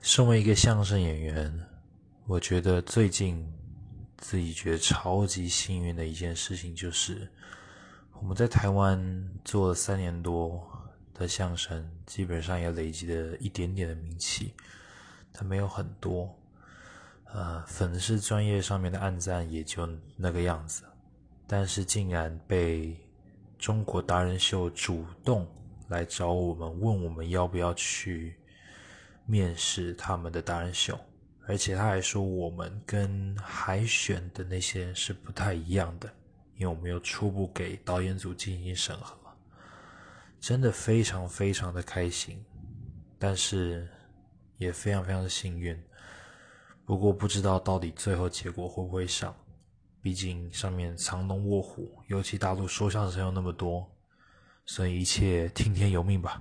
身为一个相声演员，我觉得最近自己觉得超级幸运的一件事情，就是我们在台湾做了三年多的相声，基本上也累积了一点点的名气，它没有很多，呃，粉丝专业上面的暗赞也就那个样子，但是竟然被中国达人秀主动来找我们，问我们要不要去。面试他们的达人秀，而且他还说我们跟海选的那些是不太一样的，因为我们有初步给导演组进行审核，真的非常非常的开心，但是也非常非常的幸运。不过不知道到底最后结果会不会上，毕竟上面藏龙卧虎，尤其大陆说相声又那么多，所以一切听天由命吧。